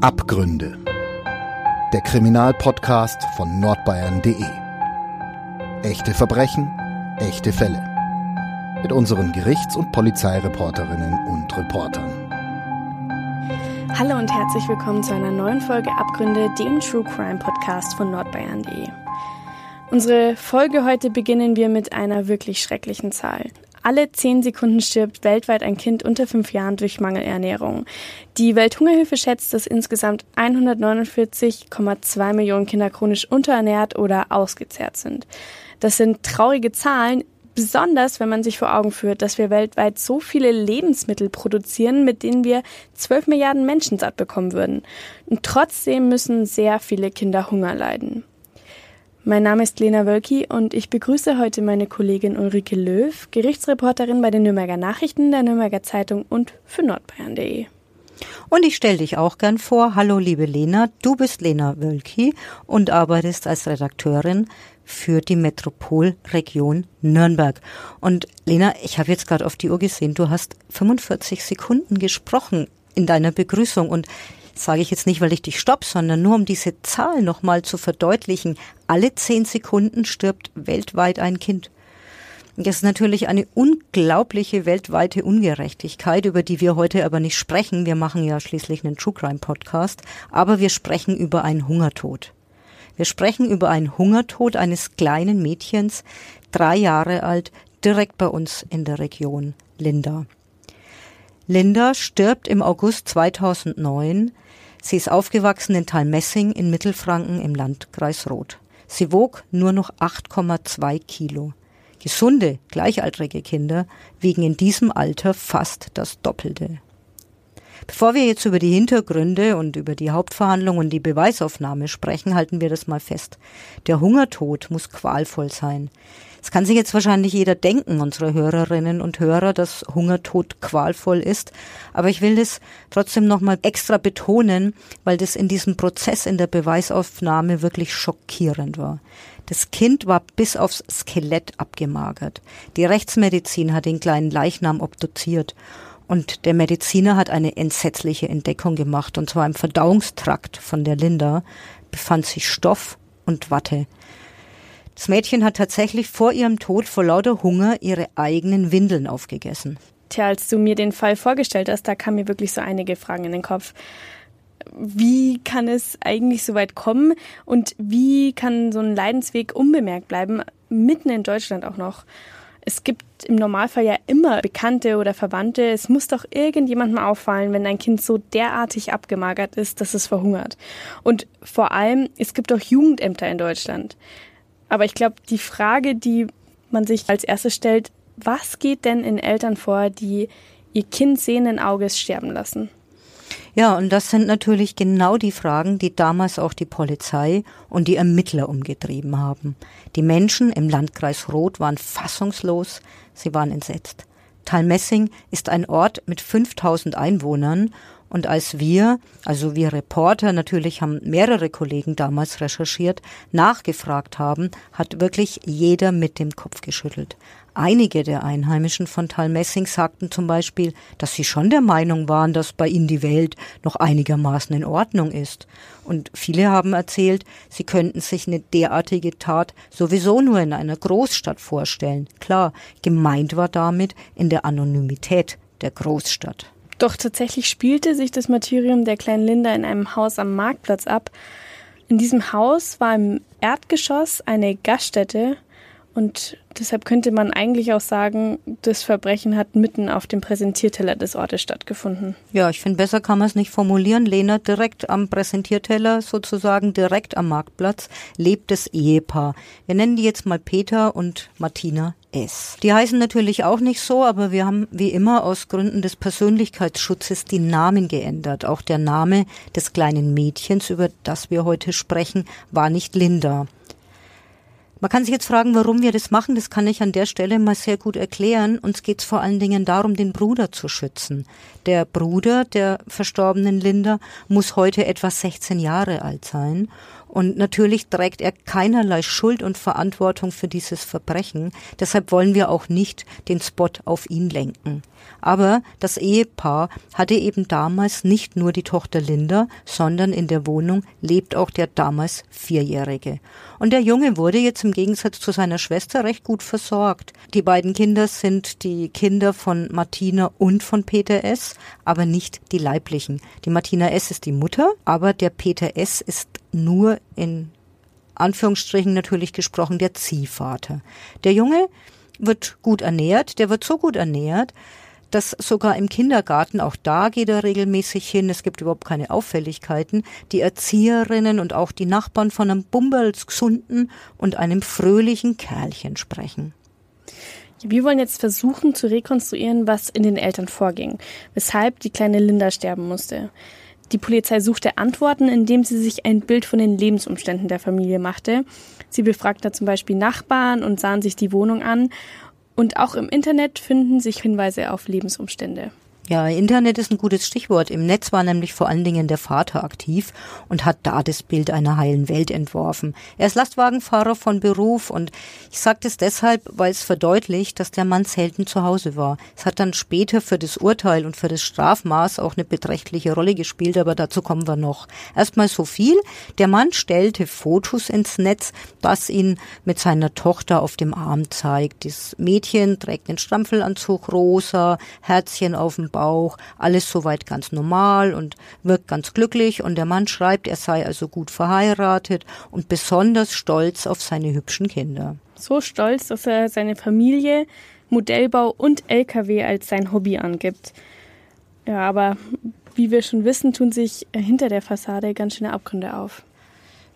Abgründe. Der Kriminalpodcast von nordbayern.de. Echte Verbrechen, echte Fälle. Mit unseren Gerichts- und Polizeireporterinnen und Reportern. Hallo und herzlich willkommen zu einer neuen Folge Abgründe, dem True Crime Podcast von nordbayern.de. Unsere Folge heute beginnen wir mit einer wirklich schrecklichen Zahl. Alle zehn Sekunden stirbt weltweit ein Kind unter fünf Jahren durch Mangelernährung. Die Welthungerhilfe schätzt, dass insgesamt 149,2 Millionen Kinder chronisch unterernährt oder ausgezehrt sind. Das sind traurige Zahlen, besonders wenn man sich vor Augen führt, dass wir weltweit so viele Lebensmittel produzieren, mit denen wir 12 Milliarden Menschen satt bekommen würden. Und trotzdem müssen sehr viele Kinder Hunger leiden. Mein Name ist Lena Wölki und ich begrüße heute meine Kollegin Ulrike Löw, Gerichtsreporterin bei den Nürnberger Nachrichten, der Nürnberger Zeitung und für nordbayern.de. Und ich stelle dich auch gern vor. Hallo, liebe Lena. Du bist Lena Wölki und arbeitest als Redakteurin für die Metropolregion Nürnberg. Und Lena, ich habe jetzt gerade auf die Uhr gesehen, du hast 45 Sekunden gesprochen in deiner Begrüßung und sage ich jetzt nicht, weil ich dich stopp, sondern nur um diese Zahl nochmal zu verdeutlichen. Alle zehn Sekunden stirbt weltweit ein Kind. Das ist natürlich eine unglaubliche weltweite Ungerechtigkeit, über die wir heute aber nicht sprechen. Wir machen ja schließlich einen True Crime Podcast, aber wir sprechen über einen Hungertod. Wir sprechen über einen Hungertod eines kleinen Mädchens, drei Jahre alt, direkt bei uns in der Region Linda. Linda stirbt im August 2009 Sie ist aufgewachsen in Talmessing in Mittelfranken im Landkreis Roth. Sie wog nur noch 8,2 Kilo. Gesunde, gleichaltrige Kinder wiegen in diesem Alter fast das Doppelte. Bevor wir jetzt über die Hintergründe und über die Hauptverhandlung und die Beweisaufnahme sprechen, halten wir das mal fest. Der Hungertod muss qualvoll sein. Es kann sich jetzt wahrscheinlich jeder denken, unsere Hörerinnen und Hörer, dass Hungertod qualvoll ist. Aber ich will das trotzdem nochmal extra betonen, weil das in diesem Prozess in der Beweisaufnahme wirklich schockierend war. Das Kind war bis aufs Skelett abgemagert. Die Rechtsmedizin hat den kleinen Leichnam obduziert. Und der Mediziner hat eine entsetzliche Entdeckung gemacht. Und zwar im Verdauungstrakt von der Linda befand sich Stoff und Watte. Das Mädchen hat tatsächlich vor ihrem Tod vor lauter Hunger ihre eigenen Windeln aufgegessen. Tja, als du mir den Fall vorgestellt hast, da kamen mir wirklich so einige Fragen in den Kopf. Wie kann es eigentlich so weit kommen und wie kann so ein Leidensweg unbemerkt bleiben, mitten in Deutschland auch noch? Es gibt im Normalfall ja immer Bekannte oder Verwandte. Es muss doch irgendjemandem auffallen, wenn ein Kind so derartig abgemagert ist, dass es verhungert. Und vor allem, es gibt auch Jugendämter in Deutschland. Aber ich glaube, die Frage, die man sich als erstes stellt, was geht denn in Eltern vor, die ihr Kind sehenden Auges sterben lassen? Ja, und das sind natürlich genau die Fragen, die damals auch die Polizei und die Ermittler umgetrieben haben. Die Menschen im Landkreis Roth waren fassungslos, sie waren entsetzt. Talmessing ist ein Ort mit 5000 Einwohnern und als wir, also wir Reporter, natürlich haben mehrere Kollegen damals recherchiert, nachgefragt haben, hat wirklich jeder mit dem Kopf geschüttelt. Einige der Einheimischen von Talmessing sagten zum Beispiel, dass sie schon der Meinung waren, dass bei ihnen die Welt noch einigermaßen in Ordnung ist. Und viele haben erzählt, sie könnten sich eine derartige Tat sowieso nur in einer Großstadt vorstellen. Klar, gemeint war damit in der Anonymität der Großstadt. Doch tatsächlich spielte sich das Martyrium der kleinen Linda in einem Haus am Marktplatz ab. In diesem Haus war im Erdgeschoss eine Gaststätte und deshalb könnte man eigentlich auch sagen, das Verbrechen hat mitten auf dem Präsentierteller des Ortes stattgefunden. Ja, ich finde, besser kann man es nicht formulieren. Lena, direkt am Präsentierteller, sozusagen direkt am Marktplatz, lebt das Ehepaar. Wir nennen die jetzt mal Peter und Martina S. Die heißen natürlich auch nicht so, aber wir haben wie immer aus Gründen des Persönlichkeitsschutzes die Namen geändert. Auch der Name des kleinen Mädchens, über das wir heute sprechen, war nicht Linda. Man kann sich jetzt fragen, warum wir das machen. Das kann ich an der Stelle mal sehr gut erklären. Uns geht es vor allen Dingen darum, den Bruder zu schützen. Der Bruder der verstorbenen Linda muss heute etwa 16 Jahre alt sein. Und natürlich trägt er keinerlei Schuld und Verantwortung für dieses Verbrechen. Deshalb wollen wir auch nicht den Spot auf ihn lenken. Aber das Ehepaar hatte eben damals nicht nur die Tochter Linda, sondern in der Wohnung lebt auch der damals Vierjährige. Und der Junge wurde jetzt im Gegensatz zu seiner Schwester recht gut versorgt. Die beiden Kinder sind die Kinder von Martina und von Peter S., aber nicht die leiblichen. Die Martina S. ist die Mutter, aber der Peter S. ist nur in Anführungsstrichen natürlich gesprochen der Ziehvater. Der Junge wird gut ernährt, der wird so gut ernährt, dass sogar im Kindergarten, auch da geht er regelmäßig hin, es gibt überhaupt keine Auffälligkeiten, die Erzieherinnen und auch die Nachbarn von einem Bumbelsgesunden und einem fröhlichen Kerlchen sprechen. Wir wollen jetzt versuchen zu rekonstruieren, was in den Eltern vorging, weshalb die kleine Linda sterben musste. Die Polizei suchte Antworten, indem sie sich ein Bild von den Lebensumständen der Familie machte. Sie befragte zum Beispiel Nachbarn und sahen sich die Wohnung an und auch im Internet finden sich Hinweise auf Lebensumstände. Ja, Internet ist ein gutes Stichwort. Im Netz war nämlich vor allen Dingen der Vater aktiv und hat da das Bild einer heilen Welt entworfen. Er ist Lastwagenfahrer von Beruf und ich sage das deshalb, weil es verdeutlicht, dass der Mann selten zu Hause war. Es hat dann später für das Urteil und für das Strafmaß auch eine beträchtliche Rolle gespielt, aber dazu kommen wir noch. Erstmal so viel. Der Mann stellte Fotos ins Netz, das ihn mit seiner Tochter auf dem Arm zeigt. Das Mädchen trägt den Strampfelanzug rosa, Herzchen auf dem Bauch, alles soweit ganz normal und wirkt ganz glücklich und der Mann schreibt, er sei also gut verheiratet und besonders stolz auf seine hübschen Kinder. So stolz, dass er seine Familie, Modellbau und LKW als sein Hobby angibt. Ja, aber wie wir schon wissen, tun sich hinter der Fassade ganz schöne Abgründe auf.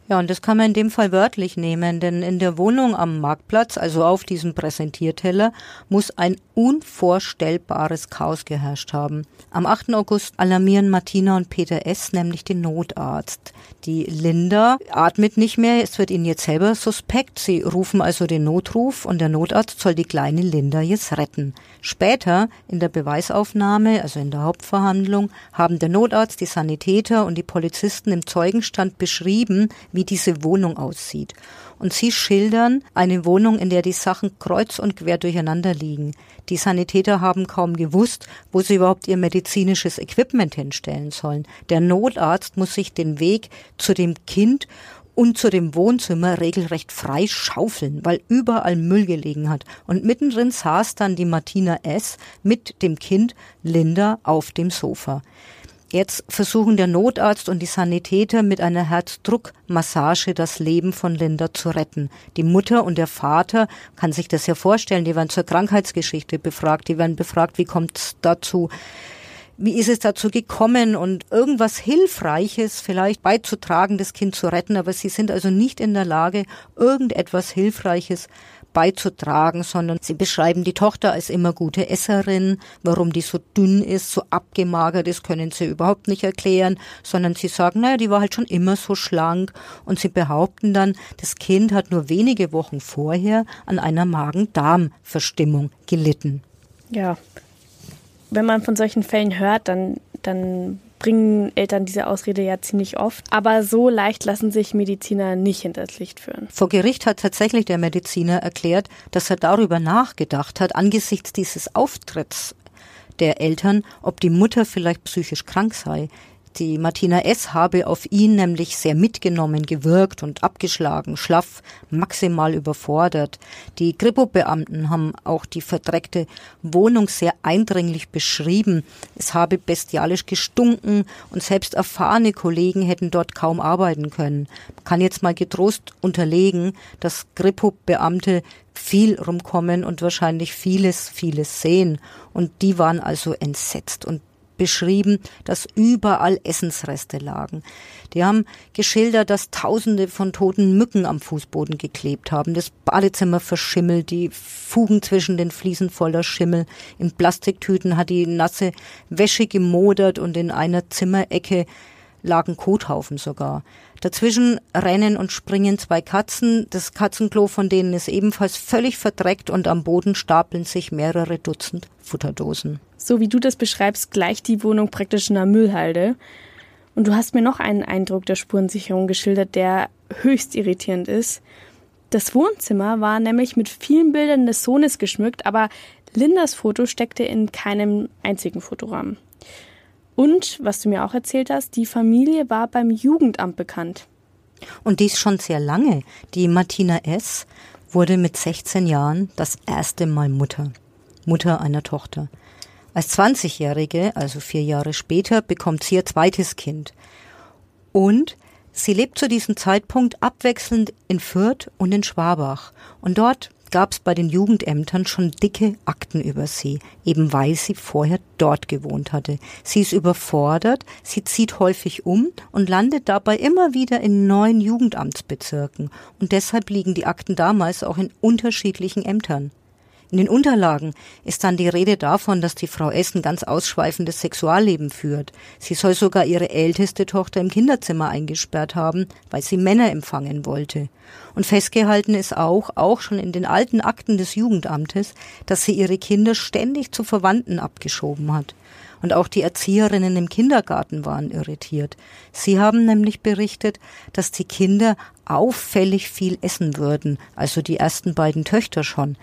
Ja, und das kann man in dem Fall wörtlich nehmen, denn in der Wohnung am Marktplatz, also auf diesem Präsentierteller, muss ein unvorstellbares Chaos geherrscht haben. Am 8. August alarmieren Martina und Peter S. nämlich den Notarzt. Die Linda atmet nicht mehr, es wird ihnen jetzt selber suspekt. Sie rufen also den Notruf und der Notarzt soll die kleine Linda jetzt retten. Später in der Beweisaufnahme, also in der Hauptverhandlung, haben der Notarzt, die Sanitäter und die Polizisten im Zeugenstand beschrieben, wie diese Wohnung aussieht. Und sie schildern eine Wohnung, in der die Sachen kreuz und quer durcheinander liegen. Die Sanitäter haben kaum gewusst, wo sie überhaupt ihr medizinisches Equipment hinstellen sollen. Der Notarzt muss sich den Weg zu dem Kind und zu dem Wohnzimmer regelrecht frei schaufeln, weil überall Müll gelegen hat. Und mittendrin saß dann die Martina S. mit dem Kind Linda auf dem Sofa. Jetzt versuchen der Notarzt und die Sanitäter mit einer Herzdruckmassage das Leben von Linda zu retten. Die Mutter und der Vater, kann sich das ja vorstellen, die werden zur Krankheitsgeschichte befragt, die werden befragt, wie kommt es dazu, wie ist es dazu gekommen und irgendwas Hilfreiches vielleicht beizutragen, das Kind zu retten, aber sie sind also nicht in der Lage, irgendetwas Hilfreiches beizutragen, sondern sie beschreiben die Tochter als immer gute Esserin. Warum die so dünn ist, so abgemagert ist, können sie überhaupt nicht erklären, sondern sie sagen, naja, die war halt schon immer so schlank und sie behaupten dann, das Kind hat nur wenige Wochen vorher an einer Magen-Darm-Verstimmung gelitten. Ja, wenn man von solchen Fällen hört, dann, dann bringen Eltern diese Ausrede ja ziemlich oft. Aber so leicht lassen sich Mediziner nicht hinters Licht führen. Vor Gericht hat tatsächlich der Mediziner erklärt, dass er darüber nachgedacht hat, angesichts dieses Auftritts der Eltern, ob die Mutter vielleicht psychisch krank sei. Die Martina S. habe auf ihn nämlich sehr mitgenommen, gewirkt und abgeschlagen, schlaff, maximal überfordert. Die Kripo-Beamten haben auch die verdreckte Wohnung sehr eindringlich beschrieben. Es habe bestialisch gestunken und selbst erfahrene Kollegen hätten dort kaum arbeiten können. Man kann jetzt mal getrost unterlegen, dass Kripo-Beamte viel rumkommen und wahrscheinlich vieles, vieles sehen. Und die waren also entsetzt und beschrieben, dass überall Essensreste lagen. Die haben geschildert, dass Tausende von toten Mücken am Fußboden geklebt haben, das Badezimmer verschimmelt, die Fugen zwischen den Fliesen voller Schimmel. In Plastiktüten hat die nasse Wäsche gemodert und in einer Zimmerecke lagen Kothaufen sogar. Dazwischen rennen und springen zwei Katzen. Das Katzenklo von denen ist ebenfalls völlig verdreckt und am Boden stapeln sich mehrere Dutzend Futterdosen. So wie du das beschreibst, gleicht die Wohnung praktisch einer Müllhalde. Und du hast mir noch einen Eindruck der Spurensicherung geschildert, der höchst irritierend ist. Das Wohnzimmer war nämlich mit vielen Bildern des Sohnes geschmückt, aber Lindas Foto steckte in keinem einzigen Fotorahmen. Und, was du mir auch erzählt hast, die Familie war beim Jugendamt bekannt. Und dies schon sehr lange. Die Martina S. wurde mit 16 Jahren das erste Mal Mutter. Mutter einer Tochter. Als 20-Jährige, also vier Jahre später, bekommt sie ihr zweites Kind. Und sie lebt zu diesem Zeitpunkt abwechselnd in Fürth und in Schwabach. Und dort gab es bei den Jugendämtern schon dicke Akten über sie, eben weil sie vorher dort gewohnt hatte. Sie ist überfordert, sie zieht häufig um und landet dabei immer wieder in neuen Jugendamtsbezirken. Und deshalb liegen die Akten damals auch in unterschiedlichen Ämtern. In den Unterlagen ist dann die Rede davon, dass die Frau S. ein ganz ausschweifendes Sexualleben führt. Sie soll sogar ihre älteste Tochter im Kinderzimmer eingesperrt haben, weil sie Männer empfangen wollte. Und festgehalten ist auch, auch schon in den alten Akten des Jugendamtes, dass sie ihre Kinder ständig zu Verwandten abgeschoben hat. Und auch die Erzieherinnen im Kindergarten waren irritiert. Sie haben nämlich berichtet, dass die Kinder auffällig viel essen würden, also die ersten beiden Töchter schon.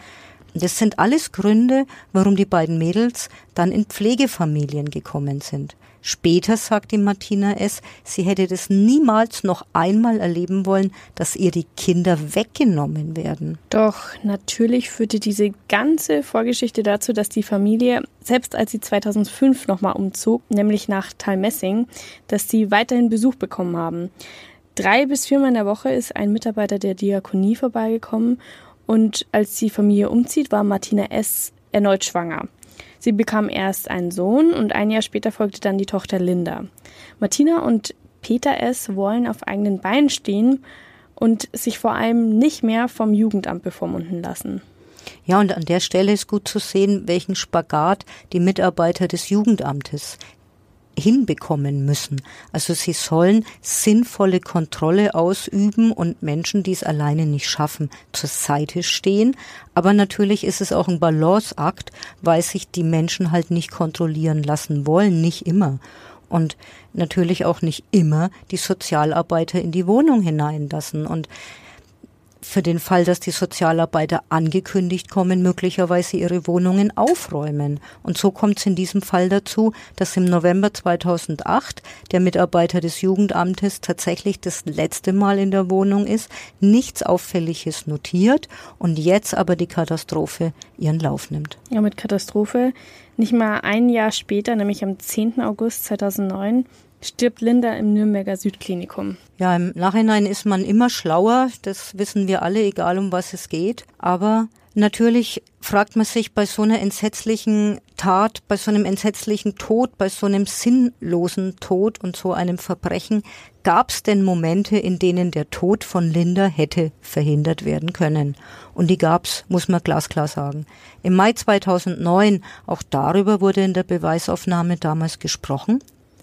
Das sind alles Gründe, warum die beiden Mädels dann in Pflegefamilien gekommen sind. Später sagt die Martina S., sie hätte das niemals noch einmal erleben wollen, dass ihr die Kinder weggenommen werden. Doch natürlich führte diese ganze Vorgeschichte dazu, dass die Familie, selbst als sie 2005 nochmal umzog, nämlich nach Talmessing, dass sie weiterhin Besuch bekommen haben. Drei bis viermal in der Woche ist ein Mitarbeiter der Diakonie vorbeigekommen und als die Familie umzieht, war Martina S. erneut schwanger. Sie bekam erst einen Sohn und ein Jahr später folgte dann die Tochter Linda. Martina und Peter S. wollen auf eigenen Beinen stehen und sich vor allem nicht mehr vom Jugendamt bevormunden lassen. Ja, und an der Stelle ist gut zu sehen, welchen Spagat die Mitarbeiter des Jugendamtes hinbekommen müssen. Also sie sollen sinnvolle Kontrolle ausüben und Menschen, die es alleine nicht schaffen, zur Seite stehen. Aber natürlich ist es auch ein Balanceakt, weil sich die Menschen halt nicht kontrollieren lassen wollen, nicht immer. Und natürlich auch nicht immer die Sozialarbeiter in die Wohnung hineinlassen. Und für den Fall, dass die Sozialarbeiter angekündigt kommen, möglicherweise ihre Wohnungen aufräumen. Und so kommt es in diesem Fall dazu, dass im November 2008 der Mitarbeiter des Jugendamtes tatsächlich das letzte Mal in der Wohnung ist, nichts Auffälliges notiert und jetzt aber die Katastrophe ihren Lauf nimmt. Ja, mit Katastrophe. Nicht mal ein Jahr später, nämlich am 10. August 2009, stirbt Linda im Nürnberger Südklinikum. Ja, im Nachhinein ist man immer schlauer, das wissen wir alle, egal um was es geht. Aber natürlich fragt man sich bei so einer entsetzlichen Tat, bei so einem entsetzlichen Tod, bei so einem sinnlosen Tod und so einem Verbrechen, gab es denn Momente, in denen der Tod von Linda hätte verhindert werden können? Und die gab's, muss man glasklar sagen. Im Mai 2009, auch darüber wurde in der Beweisaufnahme damals gesprochen,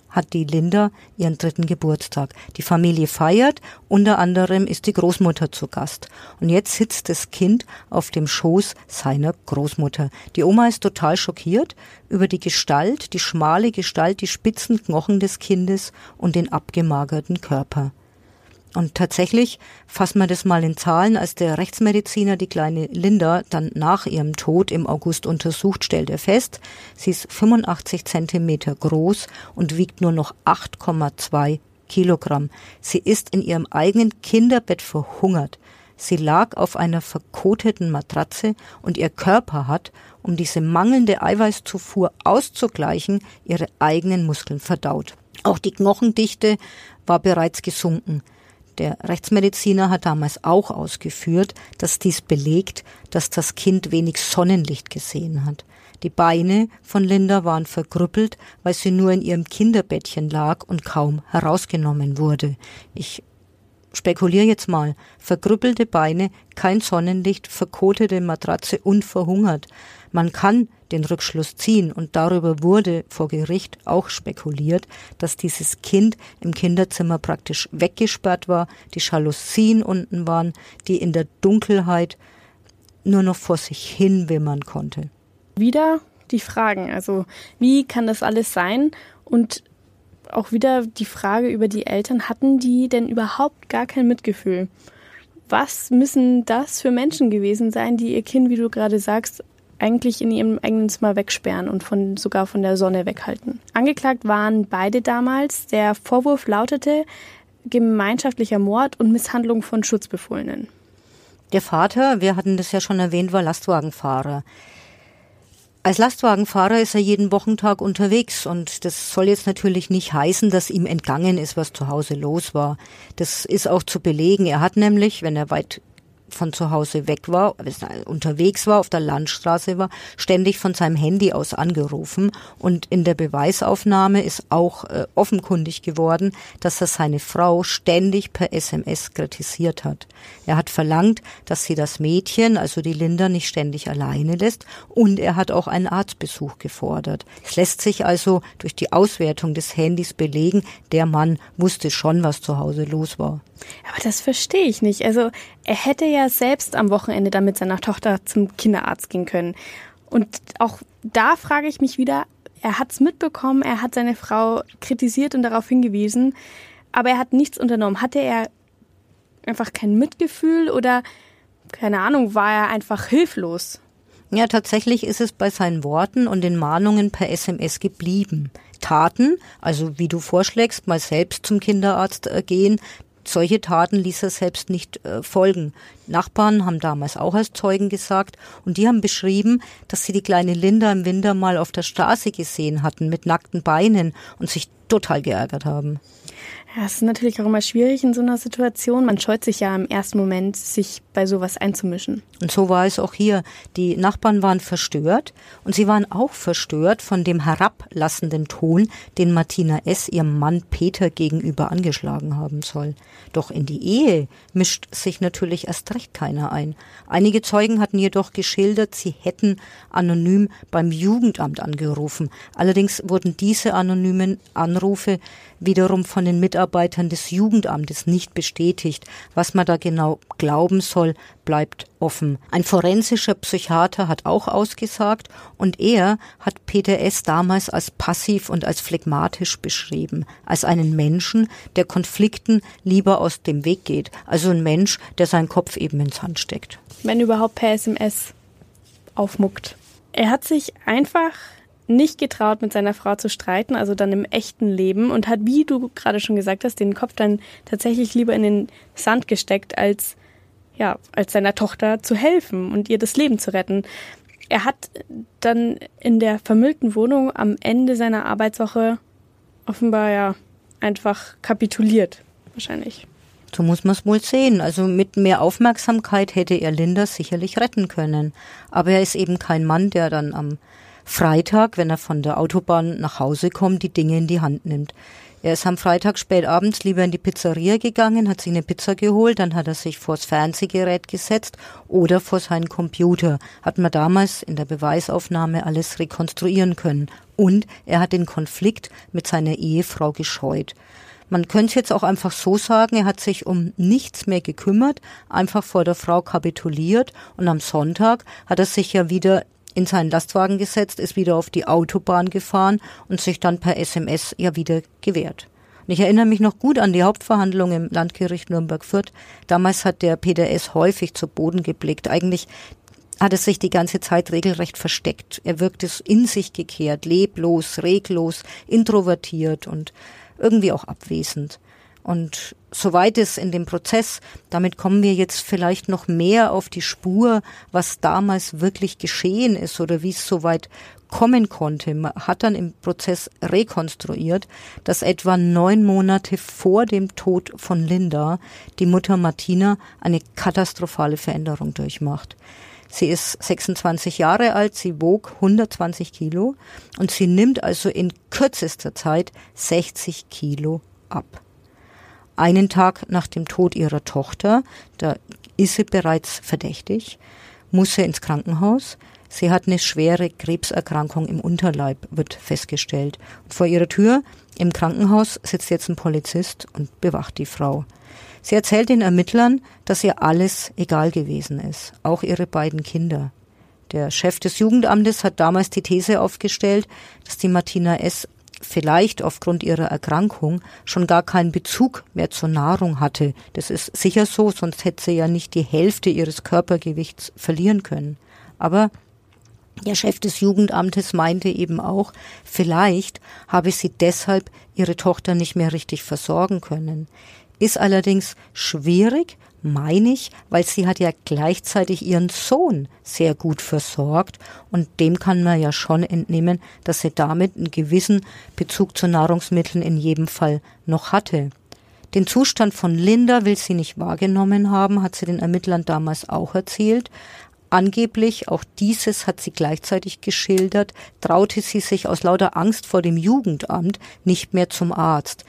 hat die Linda ihren dritten Geburtstag. Die Familie feiert, unter anderem ist die Großmutter zu Gast. Und jetzt sitzt das Kind auf dem Schoß seiner Großmutter. Die Oma ist total schockiert über die Gestalt, die schmale Gestalt, die spitzen Knochen des Kindes und den abgemagerten Körper. Und tatsächlich fassen wir das mal in Zahlen, als der Rechtsmediziner die kleine Linda dann nach ihrem Tod im August untersucht, stellt er fest, sie ist 85 Zentimeter groß und wiegt nur noch 8,2 Kilogramm. Sie ist in ihrem eigenen Kinderbett verhungert. Sie lag auf einer verkoteten Matratze und ihr Körper hat, um diese mangelnde Eiweißzufuhr auszugleichen, ihre eigenen Muskeln verdaut. Auch die Knochendichte war bereits gesunken. Der Rechtsmediziner hat damals auch ausgeführt, dass dies belegt, dass das Kind wenig Sonnenlicht gesehen hat. Die Beine von Linda waren verkrüppelt, weil sie nur in ihrem Kinderbettchen lag und kaum herausgenommen wurde. Ich spekuliere jetzt mal. Verkrüppelte Beine, kein Sonnenlicht, verkotete Matratze und verhungert. Man kann den Rückschluss ziehen und darüber wurde vor Gericht auch spekuliert, dass dieses Kind im Kinderzimmer praktisch weggesperrt war, die Jalousien unten waren, die in der Dunkelheit nur noch vor sich hin wimmern konnte. Wieder die Fragen, also wie kann das alles sein und auch wieder die Frage über die Eltern, hatten die denn überhaupt gar kein Mitgefühl? Was müssen das für Menschen gewesen sein, die ihr Kind, wie du gerade sagst, eigentlich in ihrem eigenen Zimmer wegsperren und von, sogar von der Sonne weghalten. Angeklagt waren beide damals. Der Vorwurf lautete gemeinschaftlicher Mord und Misshandlung von Schutzbefohlenen. Der Vater, wir hatten das ja schon erwähnt, war Lastwagenfahrer. Als Lastwagenfahrer ist er jeden Wochentag unterwegs und das soll jetzt natürlich nicht heißen, dass ihm entgangen ist, was zu Hause los war. Das ist auch zu belegen. Er hat nämlich, wenn er weit von zu Hause weg war, unterwegs war, auf der Landstraße war, ständig von seinem Handy aus angerufen. Und in der Beweisaufnahme ist auch äh, offenkundig geworden, dass er seine Frau ständig per SMS kritisiert hat. Er hat verlangt, dass sie das Mädchen, also die Linda, nicht ständig alleine lässt. Und er hat auch einen Arztbesuch gefordert. Es lässt sich also durch die Auswertung des Handys belegen, der Mann wusste schon, was zu Hause los war. Aber das verstehe ich nicht. Also er hätte ja selbst am Wochenende dann mit seiner Tochter zum Kinderarzt gehen können. Und auch da frage ich mich wieder, er hat es mitbekommen, er hat seine Frau kritisiert und darauf hingewiesen, aber er hat nichts unternommen. Hatte er einfach kein Mitgefühl oder keine Ahnung, war er einfach hilflos? Ja, tatsächlich ist es bei seinen Worten und den Mahnungen per SMS geblieben. Taten, also wie du vorschlägst, mal selbst zum Kinderarzt äh, gehen, solche Taten ließ er selbst nicht äh, folgen. Nachbarn haben damals auch als Zeugen gesagt und die haben beschrieben, dass sie die kleine Linda im Winter mal auf der Straße gesehen hatten mit nackten Beinen und sich total geärgert haben. Ja, es ist natürlich auch immer schwierig in so einer Situation. Man scheut sich ja im ersten Moment, sich bei sowas einzumischen. Und so war es auch hier. Die Nachbarn waren verstört und sie waren auch verstört von dem herablassenden Ton, den Martina S. ihrem Mann Peter gegenüber angeschlagen haben soll. Doch in die Ehe mischt sich natürlich erst recht keiner ein. Einige Zeugen hatten jedoch geschildert, sie hätten anonym beim Jugendamt angerufen. Allerdings wurden diese anonymen Anrufe wiederum von den Mitarbeitern des Jugendamtes nicht bestätigt. Was man da genau glauben soll, bleibt offen. Ein forensischer Psychiater hat auch ausgesagt und er hat Peter S. damals als passiv und als phlegmatisch beschrieben, als einen Menschen, der Konflikten lieber aus dem Weg geht, also ein Mensch, der seinen Kopf eben ins Hand steckt. Wenn überhaupt per SMS aufmuckt. Er hat sich einfach nicht getraut, mit seiner Frau zu streiten, also dann im echten Leben und hat, wie du gerade schon gesagt hast, den Kopf dann tatsächlich lieber in den Sand gesteckt, als ja, als seiner Tochter zu helfen und ihr das Leben zu retten. Er hat dann in der vermüllten Wohnung am Ende seiner Arbeitswoche offenbar ja einfach kapituliert, wahrscheinlich. So muss man es wohl sehen. Also mit mehr Aufmerksamkeit hätte er Linda sicherlich retten können. Aber er ist eben kein Mann, der dann am Freitag, wenn er von der Autobahn nach Hause kommt, die Dinge in die Hand nimmt. Er ist am Freitag spät abends lieber in die Pizzeria gegangen, hat sich eine Pizza geholt, dann hat er sich vors Fernsehgerät gesetzt oder vor seinen Computer. Hat man damals in der Beweisaufnahme alles rekonstruieren können. Und er hat den Konflikt mit seiner Ehefrau gescheut. Man könnte es jetzt auch einfach so sagen, er hat sich um nichts mehr gekümmert, einfach vor der Frau kapituliert und am Sonntag hat er sich ja wieder in seinen Lastwagen gesetzt, ist wieder auf die Autobahn gefahren und sich dann per SMS ja wieder gewehrt. Und ich erinnere mich noch gut an die Hauptverhandlung im Landgericht Nürnberg-Fürth. Damals hat der Peter S. häufig zu Boden geblickt. Eigentlich hat er sich die ganze Zeit regelrecht versteckt. Er wirkte in sich gekehrt, leblos, reglos, introvertiert und irgendwie auch abwesend. Und soweit es in dem Prozess, damit kommen wir jetzt vielleicht noch mehr auf die Spur, was damals wirklich geschehen ist oder wie es soweit kommen konnte. Man hat dann im Prozess rekonstruiert, dass etwa neun Monate vor dem Tod von Linda die Mutter Martina eine katastrophale Veränderung durchmacht. Sie ist 26 Jahre alt, sie wog 120 Kilo und sie nimmt also in kürzester Zeit 60 Kilo ab einen Tag nach dem Tod ihrer Tochter, da ist sie bereits verdächtig, muss sie ins Krankenhaus. Sie hat eine schwere Krebserkrankung im Unterleib, wird festgestellt. Vor ihrer Tür im Krankenhaus sitzt jetzt ein Polizist und bewacht die Frau. Sie erzählt den Ermittlern, dass ihr alles egal gewesen ist, auch ihre beiden Kinder. Der Chef des Jugendamtes hat damals die These aufgestellt, dass die Martina S vielleicht aufgrund ihrer Erkrankung schon gar keinen Bezug mehr zur Nahrung hatte. Das ist sicher so, sonst hätte sie ja nicht die Hälfte ihres Körpergewichts verlieren können. Aber der Chef des Jugendamtes meinte eben auch, vielleicht habe sie deshalb ihre Tochter nicht mehr richtig versorgen können. Ist allerdings schwierig, meine ich, weil sie hat ja gleichzeitig ihren Sohn sehr gut versorgt und dem kann man ja schon entnehmen, dass sie damit einen gewissen Bezug zu Nahrungsmitteln in jedem Fall noch hatte. Den Zustand von Linda will sie nicht wahrgenommen haben, hat sie den Ermittlern damals auch erzählt. Angeblich, auch dieses hat sie gleichzeitig geschildert, traute sie sich aus lauter Angst vor dem Jugendamt nicht mehr zum Arzt.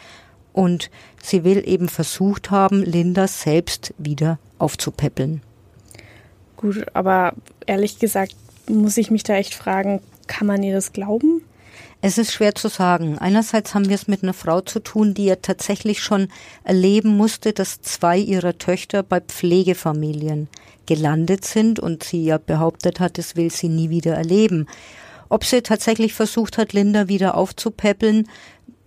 Und sie will eben versucht haben, Linda selbst wieder aufzupäppeln. Gut, aber ehrlich gesagt muss ich mich da echt fragen, kann man ihr das glauben? Es ist schwer zu sagen. Einerseits haben wir es mit einer Frau zu tun, die ja tatsächlich schon erleben musste, dass zwei ihrer Töchter bei Pflegefamilien gelandet sind und sie ja behauptet hat, das will sie nie wieder erleben. Ob sie tatsächlich versucht hat, Linda wieder aufzupäppeln,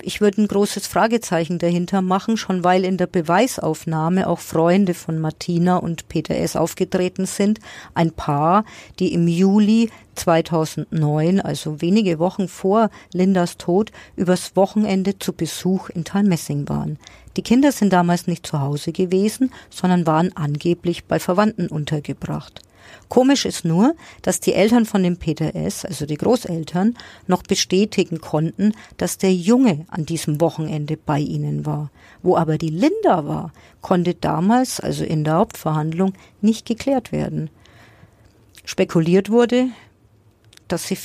ich würde ein großes Fragezeichen dahinter machen, schon weil in der Beweisaufnahme auch Freunde von Martina und Peter S. aufgetreten sind. Ein Paar, die im Juli 2009, also wenige Wochen vor Lindas Tod, übers Wochenende zu Besuch in Talmessing waren. Die Kinder sind damals nicht zu Hause gewesen, sondern waren angeblich bei Verwandten untergebracht. Komisch ist nur, dass die Eltern von dem Peter S., also die Großeltern, noch bestätigen konnten, dass der Junge an diesem Wochenende bei ihnen war. Wo aber die Linda war, konnte damals, also in der Hauptverhandlung, nicht geklärt werden. Spekuliert wurde, dass sie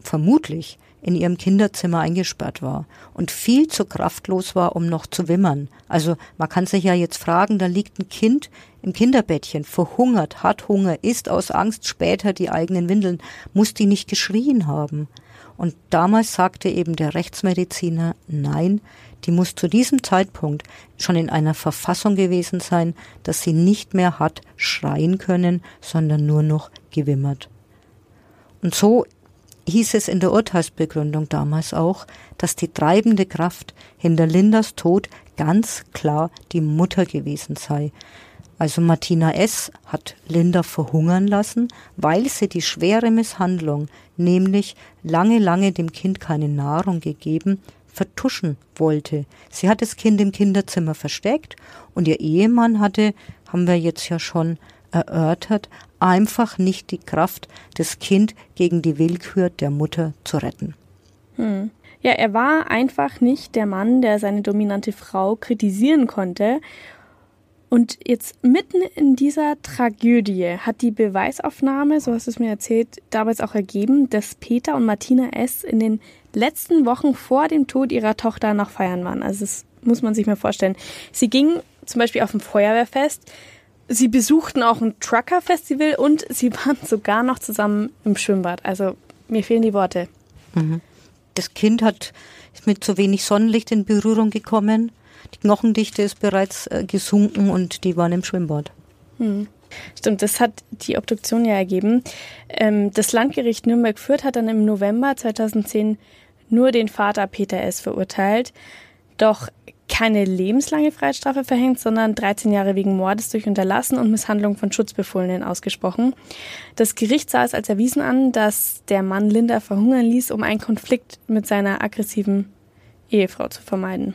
vermutlich in ihrem Kinderzimmer eingesperrt war und viel zu kraftlos war, um noch zu wimmern. Also man kann sich ja jetzt fragen, da liegt ein Kind im Kinderbettchen, verhungert, hat Hunger, isst aus Angst später die eigenen Windeln, muss die nicht geschrien haben. Und damals sagte eben der Rechtsmediziner, nein, die muss zu diesem Zeitpunkt schon in einer Verfassung gewesen sein, dass sie nicht mehr hat schreien können, sondern nur noch gewimmert. Und so hieß es in der Urteilsbegründung damals auch, dass die treibende Kraft hinter Lindas Tod ganz klar die Mutter gewesen sei. Also Martina S. hat Linda verhungern lassen, weil sie die schwere Misshandlung, nämlich lange, lange dem Kind keine Nahrung gegeben, vertuschen wollte. Sie hat das Kind im Kinderzimmer versteckt und ihr Ehemann hatte, haben wir jetzt ja schon erörtert, einfach nicht die Kraft, das Kind gegen die Willkür der Mutter zu retten. Hm. Ja, er war einfach nicht der Mann, der seine dominante Frau kritisieren konnte. Und jetzt mitten in dieser Tragödie hat die Beweisaufnahme, so hast du es mir erzählt, damals auch ergeben, dass Peter und Martina S. in den letzten Wochen vor dem Tod ihrer Tochter noch feiern waren. Also das muss man sich mal vorstellen. Sie gingen zum Beispiel auf ein Feuerwehrfest, Sie besuchten auch ein Trucker-Festival und sie waren sogar noch zusammen im Schwimmbad. Also mir fehlen die Worte. Mhm. Das Kind hat ist mit zu wenig Sonnenlicht in Berührung gekommen. Die Knochendichte ist bereits äh, gesunken und die waren im Schwimmbad. Mhm. Stimmt, das hat die Obduktion ja ergeben. Ähm, das Landgericht Nürnberg-Fürth hat dann im November 2010 nur den Vater Peter S. verurteilt. Doch keine lebenslange Freiheitsstrafe verhängt, sondern 13 Jahre wegen Mordes durch Unterlassen und Misshandlung von Schutzbefohlenen ausgesprochen. Das Gericht sah es als erwiesen an, dass der Mann Linda verhungern ließ, um einen Konflikt mit seiner aggressiven Ehefrau zu vermeiden.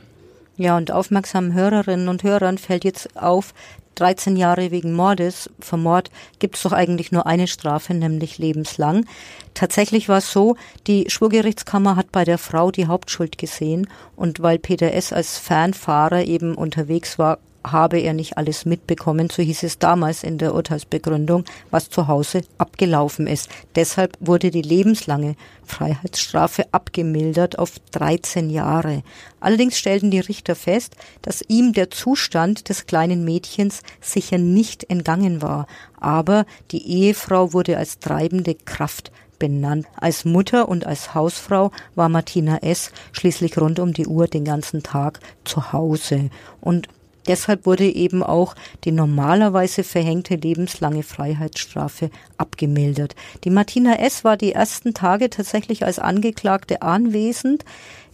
Ja, und aufmerksamen Hörerinnen und Hörern fällt jetzt auf, 13 Jahre wegen Mordes, für Mord gibt es doch eigentlich nur eine Strafe, nämlich lebenslang. Tatsächlich war es so, die Schwurgerichtskammer hat bei der Frau die Hauptschuld gesehen und weil Peter S. als Fernfahrer eben unterwegs war, habe er nicht alles mitbekommen, so hieß es damals in der Urteilsbegründung, was zu Hause abgelaufen ist. Deshalb wurde die lebenslange Freiheitsstrafe abgemildert auf 13 Jahre. Allerdings stellten die Richter fest, dass ihm der Zustand des kleinen Mädchens sicher nicht entgangen war, aber die Ehefrau wurde als treibende Kraft benannt. Als Mutter und als Hausfrau war Martina S. schließlich rund um die Uhr den ganzen Tag zu Hause. Und Deshalb wurde eben auch die normalerweise verhängte lebenslange Freiheitsstrafe abgemildert. Die Martina S. war die ersten Tage tatsächlich als Angeklagte anwesend.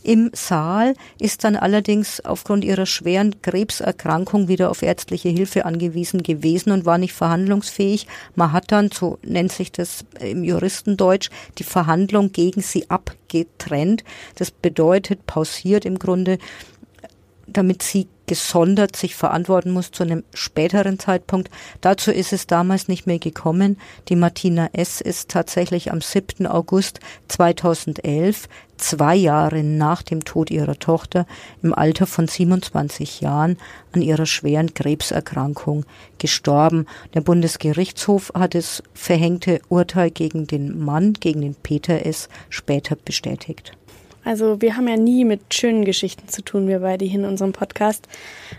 im Saal, ist dann allerdings aufgrund ihrer schweren Krebserkrankung wieder auf ärztliche Hilfe angewiesen gewesen und war nicht verhandlungsfähig. Man hat dann, so nennt sich das im Juristendeutsch, die Verhandlung gegen sie abgetrennt. Das bedeutet, pausiert im Grunde, damit sie gesondert sich verantworten muss zu einem späteren Zeitpunkt. Dazu ist es damals nicht mehr gekommen. Die Martina S. ist tatsächlich am 7. August 2011, zwei Jahre nach dem Tod ihrer Tochter, im Alter von 27 Jahren an ihrer schweren Krebserkrankung gestorben. Der Bundesgerichtshof hat das verhängte Urteil gegen den Mann, gegen den Peter S. später bestätigt. Also wir haben ja nie mit schönen Geschichten zu tun, wir beide hier in unserem Podcast.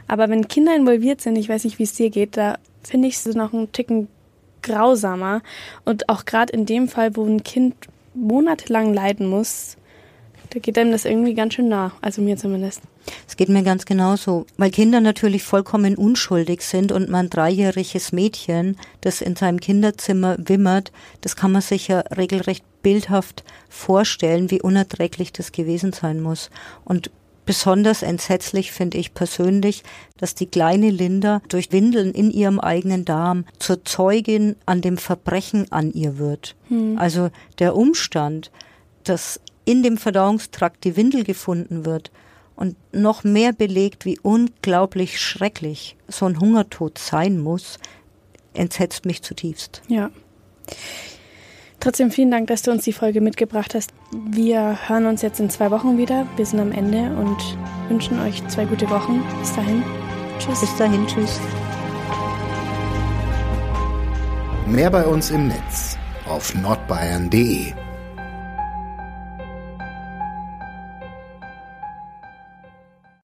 Aber wenn Kinder involviert sind, ich weiß nicht, wie es dir geht, da finde ich es noch einen Ticken grausamer. Und auch gerade in dem Fall, wo ein Kind monatelang leiden muss, da geht einem das irgendwie ganz schön nah, also mir zumindest. Es geht mir ganz genauso, weil Kinder natürlich vollkommen unschuldig sind und man dreijähriges Mädchen, das in seinem Kinderzimmer wimmert, das kann man sich ja regelrecht bildhaft vorstellen, wie unerträglich das gewesen sein muss. Und Besonders entsetzlich finde ich persönlich, dass die kleine Linda durch Windeln in ihrem eigenen Darm zur Zeugin an dem Verbrechen an ihr wird. Hm. Also der Umstand, dass in dem Verdauungstrakt die Windel gefunden wird und noch mehr belegt, wie unglaublich schrecklich so ein Hungertod sein muss, entsetzt mich zutiefst. Ja. Trotzdem vielen Dank, dass du uns die Folge mitgebracht hast. Wir hören uns jetzt in zwei Wochen wieder. Wir sind am Ende und wünschen euch zwei gute Wochen. Bis dahin. Tschüss. Bis dahin. Tschüss. Mehr bei uns im Netz auf nordbayern.de